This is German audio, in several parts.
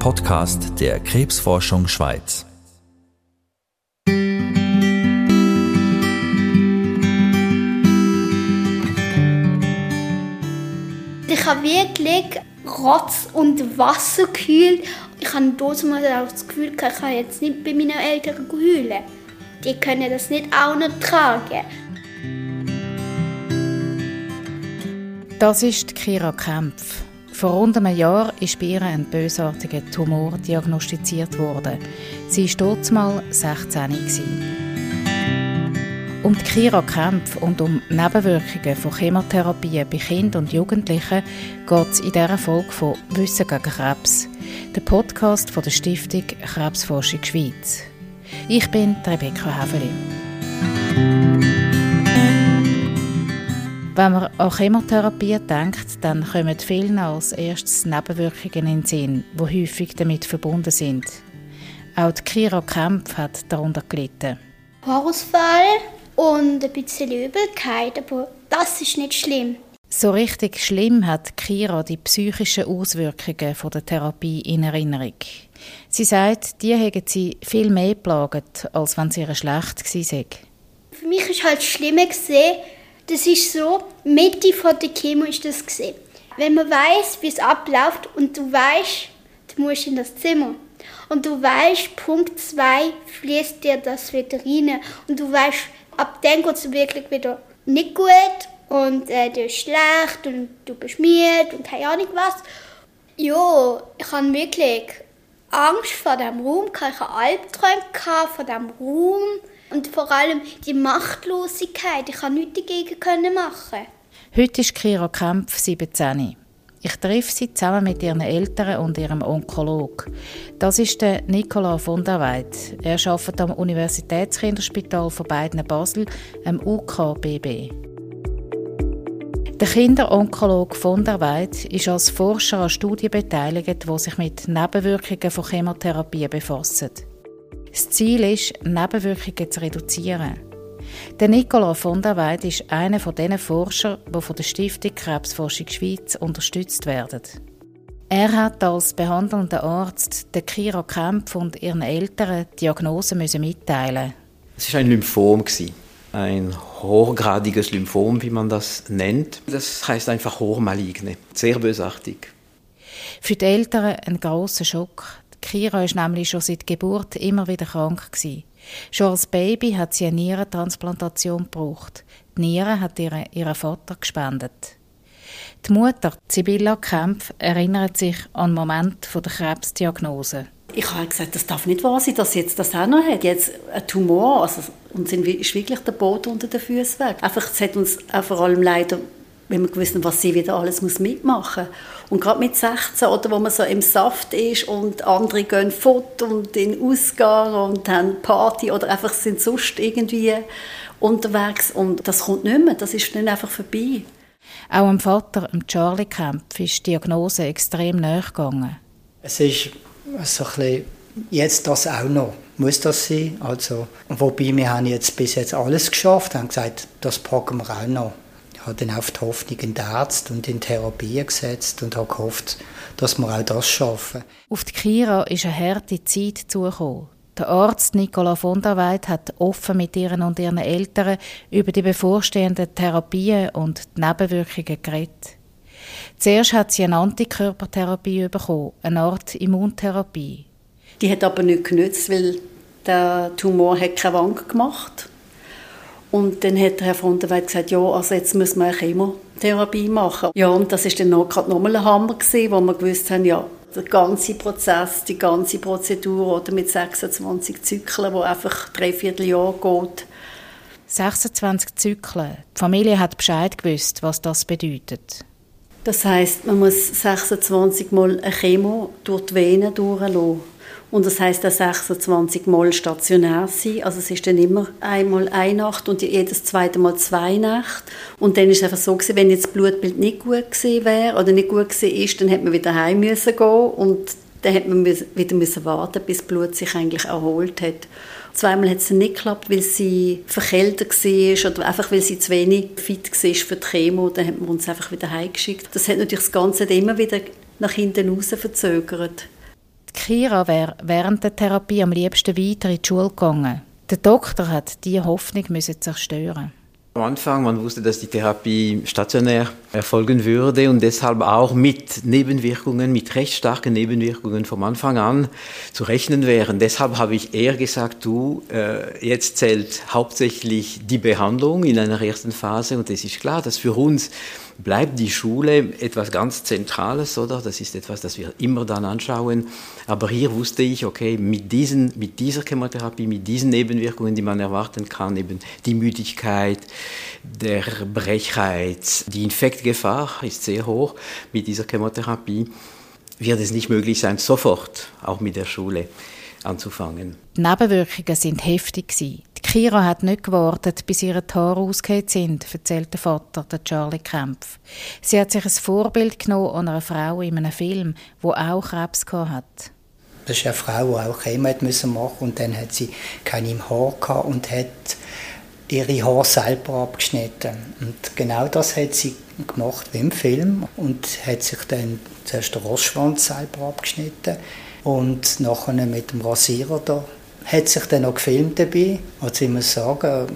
Podcast der Krebsforschung Schweiz. Ich habe wirklich Rotz und Wasser gekühlt. Ich habe dort mal das Gefühl, ich kann jetzt nicht bei meinen Eltern heulen. Die können das nicht auch noch tragen. Das ist Kira Kempf. Vor rund einem Jahr ist bei ihr ein bösartiger Tumor diagnostiziert worden. Sie war dort mal 16 Um die Kira Kempf und um Nebenwirkungen von Chemotherapien bei Kindern und Jugendlichen geht es in dieser Folge von Wissen gegen Krebs, der Podcast von der Stiftung Krebsforschung Schweiz. Ich bin Rebecca Häfeli. Wenn man an Chemotherapie denkt, dann kommen vielen als erstes Nebenwirkungen in den Sinn, die häufig damit verbunden sind. Auch die Kira Kempf hat darunter gelitten. Haarausfall und ein bisschen Übelkeit, aber das ist nicht schlimm. So richtig schlimm hat Kira die psychischen Auswirkungen von der Therapie in Erinnerung. Sie sagt, die hätten sie viel mehr geplagt, als wenn sie schlecht gewesen sei. Für mich ist halt schlimmer gesehen, das ist so, Mitte von der Chemo ist das gesehen. Wenn man weiß, wie es abläuft und du weißt, du musst in das Zimmer und du weißt, Punkt 2 fließt dir das wieder rein und du weißt, ab dann geht es wirklich wieder nicht gut und äh, du bist schlecht und du bist müde und keine Ahnung was. Ja, ich habe wirklich Angst vor dem Raum, ich hatte Albträume vor dem Raum und vor allem die Machtlosigkeit. Ich konnte nichts dagegen machen. Heute ist Kira Kempf 17. Ich treffe sie zusammen mit ihren Eltern und ihrem Onkolog. Das ist der Nicola von der Weid. Er arbeitet am Universitätskinderspital von beiden Basel, am UKBB. Der Kinderonkolog von der Weid ist als Forscher an Studien beteiligt, die sich mit Nebenwirkungen von Chemotherapie befassen. Das Ziel ist, Nebenwirkungen zu reduzieren. Der Nicola von der Weid ist einer von diesen Forschern, die von der Stiftung Krebsforschung Schweiz unterstützt werden. Er hat als behandelnder Arzt der Kira Kempf und ihren Eltern die Diagnose müssen mitteilen. Es war ein Lymphom ein hochgradiges Lymphom, wie man das nennt. Das heißt einfach hochmaligne, sehr bösartig. Für die Eltern ein großer Schock. Kira ist nämlich schon seit Geburt immer wieder krank gewesen. Schon als Baby hat sie eine Nierentransplantation gebraucht. Die Niere hat ihr ihren Vater gespendet. Die Mutter, Sibylla Kempf, erinnert sich an den Moment der Krebsdiagnose. Ich habe gesagt, das darf nicht wahr sein, dass sie jetzt das auch noch hat. Jetzt ein Tumor, also, und sind ist wirklich der Boden unter den Füßen weg. Einfach, es hat uns auch vor allem leider wenn man gewusst was sie wieder alles muss mitmachen muss. Und gerade mit 16, oder wo man so im Saft ist und andere gehen fort und in Ausgang und haben Party oder einfach sind sonst irgendwie unterwegs und das kommt nicht mehr, das ist dann einfach vorbei. Auch dem Vater, dem Charlie Kempf, ist die Diagnose extrem nahe gegangen. Es ist so ein bisschen, jetzt das auch noch, muss das sein. Also, wobei wir haben jetzt bis jetzt alles geschafft, haben gesagt, das packen wir auch noch habe dann auf die Hoffnung in den Arzt und in Therapie gesetzt und habe gehofft, dass wir auch das schaffen. Auf die Kira ist eine harte Zeit zugekommen. Der Arzt Nicola von der Weid hat offen mit ihren und ihren Eltern über die bevorstehenden Therapien und die Nebenwirkungen geredet. Zuerst hat sie eine Antikörpertherapie bekommen, eine Art Immuntherapie. Die hat aber nicht genützt, weil der Tumor hat keine Wand gemacht und dann hat Herr von der Weid gesagt, ja, also jetzt müssen wir eine Chemotherapie machen. Ja, und das ist dann noch, gerade nochmal ein Hammer gewesen, wo wir gewusst haben, ja, der ganze Prozess, die ganze Prozedur oder mit 26 Zyklen, wo einfach drei Vierteljahr geht. 26 Zyklen. Die Familie hat Bescheid gewusst, was das bedeutet. Das heißt, man muss 26 Mal eine Chemo durch die Venen durchlassen. Und das heißt, dass 26 Mal stationär sein. Also es ist dann immer einmal eine Nacht und jedes zweite Mal zwei Nächte. Und dann ist es einfach so gewesen, wenn jetzt das Blutbild nicht gut gewesen wäre oder nicht gut gewesen ist, dann hätte man wieder heim müssen gehen und dann hätte man wieder müssen warten, bis das Blut sich eigentlich erholt hat. Zweimal hat es nicht geklappt, weil sie verkältet war oder einfach weil sie zu wenig fit war für die Chemo. Dann hat man uns einfach wieder heimgeschickt. Das hat natürlich das Ganze immer wieder nach hinten raus verzögert. Kira wäre während der Therapie am liebsten weiter in die Schule gegangen. Der Doktor hat diese Hoffnung zerstören am Anfang, man wusste, dass die Therapie stationär erfolgen würde und deshalb auch mit Nebenwirkungen, mit recht starken Nebenwirkungen vom Anfang an zu rechnen wären. Deshalb habe ich eher gesagt, du, äh, jetzt zählt hauptsächlich die Behandlung in einer ersten Phase und es ist klar, dass für uns bleibt die Schule etwas ganz Zentrales, oder? Das ist etwas, das wir immer dann anschauen. Aber hier wusste ich, okay, mit, diesen, mit dieser Chemotherapie, mit diesen Nebenwirkungen, die man erwarten kann, eben die Müdigkeit, der Brechreiz, die Infektgefahr ist sehr hoch mit dieser Chemotherapie, wird es nicht möglich sein, sofort auch mit der Schule anzufangen. Nebenwirkungen sind heftig gewesen. Kira hat nicht gewartet, bis ihre Haare ausgeht sind, erzählt der Vater, der Charlie Kempf. Sie hat sich ein Vorbild genommen an einer Frau in einem Film, wo auch Krebs hat. Das ist eine Frau, die auch Chemo machen musste und dann hat sie keine im Haar gehabt und hat ihre Haare selber abgeschnitten. Und genau das hat sie gemacht wie im Film und hat sich dann zuerst den Rostschwanz selber abgeschnitten und nachher mit dem Rasierer da hat sich dann noch gefilmt dabei. Also ich muss sagen,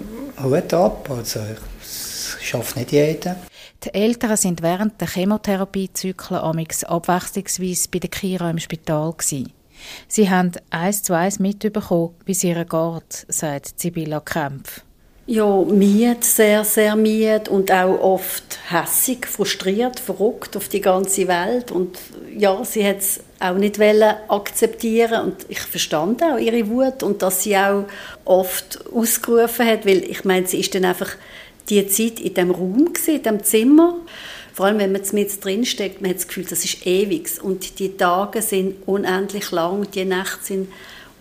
Hut ab, also das schafft nicht jeder. Die Eltern sind während der Chemotherapiezyklen amix abwechslungsweise bei der Kira im Spital gewesen. Sie haben eins zu eins mitbekommen, wie es ihr geht, sagt Sibylla Kempf. Ja, müde, sehr, sehr müde und auch oft hässig, frustriert, verrückt auf die ganze Welt. Und ja, sie hat es auch nicht akzeptieren und ich verstand auch ihre Wut und dass sie auch oft ausgerufen hat, weil ich meine, sie ist dann einfach die Zeit in dem Raum gewesen, in dem Zimmer. Vor allem, wenn man mit drin steckt, man hat das Gefühl, das ist ewig und die Tage sind unendlich lang, die Nächte sind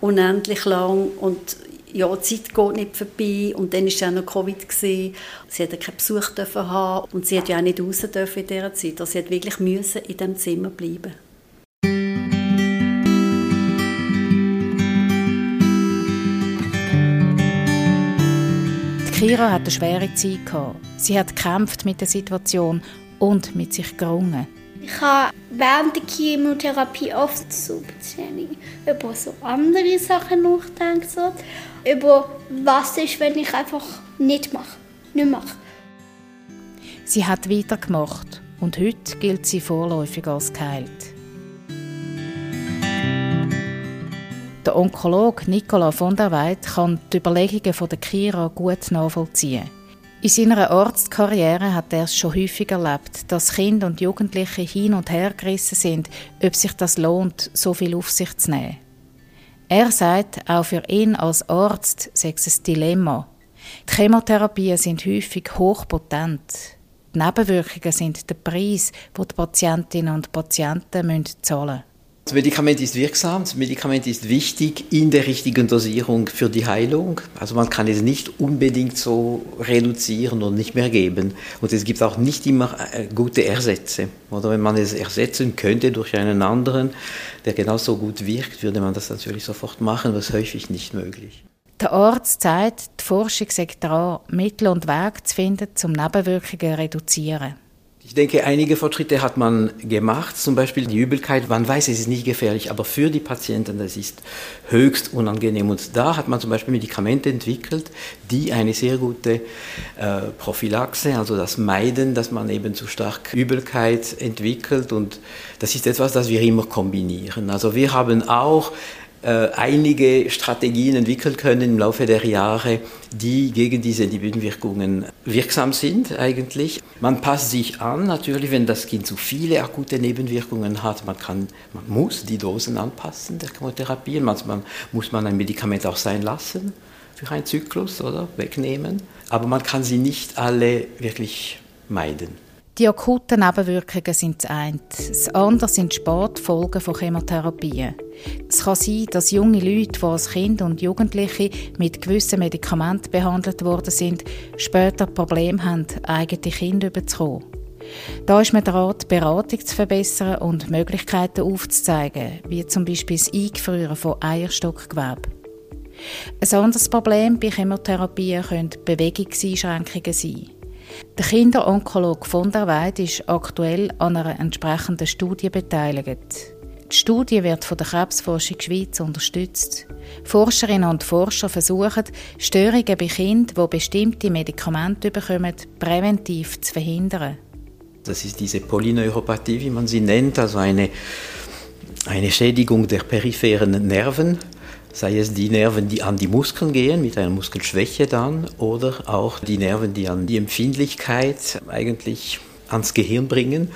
unendlich lang und ja, die Zeit geht nicht vorbei und dann war ja noch Covid. Gewesen. Sie hatte keinen Besuch haben und sie hat ja auch nicht raus dürfen in dieser Zeit. Also sie hat wirklich müssen in diesem Zimmer bleiben Kira hat eine schwere Zeit gehabt. Sie hat gekämpft mit der Situation und mit sich gerungen. Ich habe während der Chemotherapie oft so über so andere Sachen nachgedacht. So. Über was ist, wenn ich einfach nicht mache, nicht mache. Sie hat weitergemacht und heute gilt sie vorläufig als geheilt. Der Onkologe Nicola von der Weid kann die Überlegungen von der Kira gut nachvollziehen. In seiner Arztkarriere hat er es schon häufig erlebt, dass Kinder und Jugendliche hin und her gerissen sind, ob sich das lohnt, so viel auf sich zu nehmen. Er sagt, auch für ihn als Arzt sei es ein Dilemma. Die Chemotherapien sind häufig hochpotent. Die Nebenwirkungen sind der Preis, den die Patientinnen und Patienten zahlen müssen. Das Medikament ist wirksam, das Medikament ist wichtig in der richtigen Dosierung für die Heilung. Also man kann es nicht unbedingt so reduzieren und nicht mehr geben. Und es gibt auch nicht immer äh, gute Ersätze. Oder wenn man es ersetzen könnte durch einen anderen, der genauso gut wirkt, würde man das natürlich sofort machen, was häufig nicht möglich. Der Arzt sagt, die Forschung sei daran, Mittel und Wege zu finden, um Nebenwirkungen zu reduzieren. Ich denke, einige Fortschritte hat man gemacht, zum Beispiel die Übelkeit. Man weiß, es ist nicht gefährlich, aber für die Patienten, das ist höchst unangenehm. Und da hat man zum Beispiel Medikamente entwickelt, die eine sehr gute äh, Prophylaxe, also das Meiden, dass man eben zu stark Übelkeit entwickelt. Und das ist etwas, das wir immer kombinieren. Also wir haben auch äh, einige Strategien entwickeln können im Laufe der Jahre, die gegen diese Nebenwirkungen wirksam sind eigentlich. Man passt sich an, natürlich, wenn das Kind zu viele akute Nebenwirkungen hat, man, kann, man muss die Dosen anpassen der Chemotherapie, manchmal muss man ein Medikament auch sein lassen für einen Zyklus oder? Wegnehmen, aber man kann sie nicht alle wirklich meiden. Die akuten Nebenwirkungen sind das eine. Das andere sind die Spätfolgen von Chemotherapien. Es kann sein, dass junge Leute, die als Kind und Jugendliche mit gewissen Medikamenten behandelt worden sind, später Probleme haben, eigene Kinder überzukommen. Da ist man daran, die Beratung zu verbessern und Möglichkeiten aufzuzeigen, wie zum Beispiel das Eingefrieren von Eierstockgewebe. Ein anderes Problem bei Chemotherapien können Bewegungseinschränkungen sein. Der Kinderonkologe von der Weid ist aktuell an einer entsprechenden Studie beteiligt. Die Studie wird von der Krebsforschung Schweiz unterstützt. Forscherinnen und Forscher versuchen, Störungen bei Kindern, die bestimmte Medikamente bekommen, präventiv zu verhindern. Das ist diese Polyneuropathie, wie man sie nennt, also eine, eine Schädigung der peripheren Nerven, sei es die Nerven, die an die Muskeln gehen, mit einer Muskelschwäche dann, oder auch die Nerven, die an die Empfindlichkeit eigentlich ans Gehirn bringen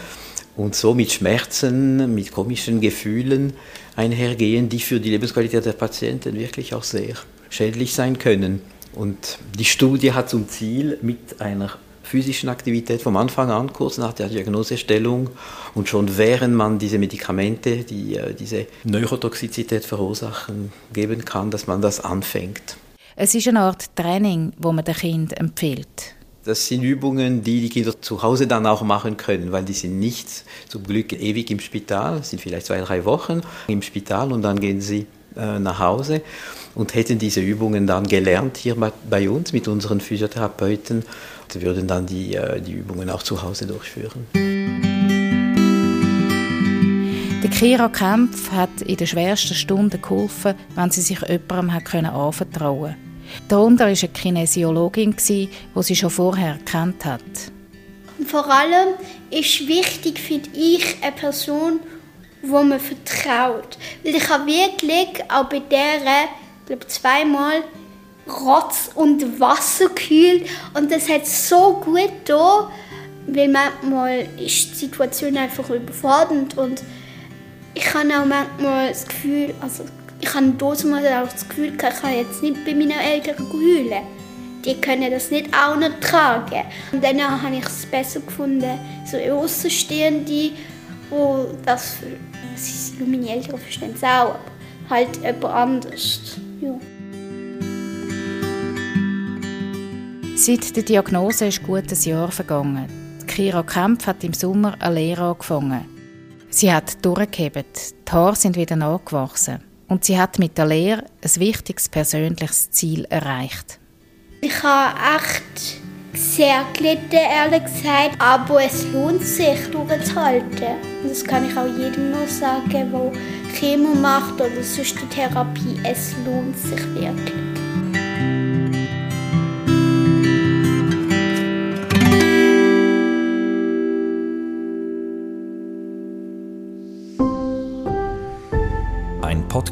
und so mit Schmerzen, mit komischen Gefühlen einhergehen, die für die Lebensqualität der Patienten wirklich auch sehr schädlich sein können. Und die Studie hat zum Ziel, mit einer physischen Aktivität vom Anfang an, kurz nach der Diagnosestellung und schon während man diese Medikamente, die äh, diese Neurotoxizität verursachen, geben kann, dass man das anfängt. Es ist eine Art Training, wo man dem Kind empfiehlt. Das sind Übungen, die die Kinder zu Hause dann auch machen können, weil die sind nicht zum Glück ewig im Spital, sind vielleicht zwei, drei Wochen im Spital und dann gehen sie äh, nach Hause und hätten diese Übungen dann gelernt hier bei uns mit unseren Physiotherapeuten und würden dann die, äh, die Übungen auch zu Hause durchführen. Der Kira Kempf hat in den schwersten Stunden geholfen, wenn sie sich jemandem anvertrauen konnte. Darunter war eine Kinesiologin, die sie schon vorher kennt hat. Vor allem ist wichtig, finde ich, eine Person, wo man vertraut. Weil ich habe wirklich auch bei der, glaube zweimal Rotz und Wasser gekühlt und das hat so gut da, weil manchmal ist die Situation einfach überfordernd und ich habe auch manchmal das Gefühl, also ich habe damals auch das Gefühl, ich kann jetzt nicht bei meinen Eltern heulen. Die können das nicht auch noch tragen. Und dann habe ich es besser gefunden, so Außenstehende, wo das, das meine Eltern verstehen es auch, aber halt jemand anders. Ja. Seit der Diagnose ist gut ein Jahr vergangen. Kira Kempf hat im Sommer eine Lehre angefangen. Sie hat durchgehebt, die Haare sind wieder nachgewachsen und sie hat mit der Lehre ein wichtiges persönliches Ziel erreicht. Ich habe echt sehr gelitten, ehrlich gesagt, aber es lohnt sich, durchzuhalten. Und das kann ich auch jedem nur sagen, der Chemo macht oder sonst die Therapie. Es lohnt sich wirklich.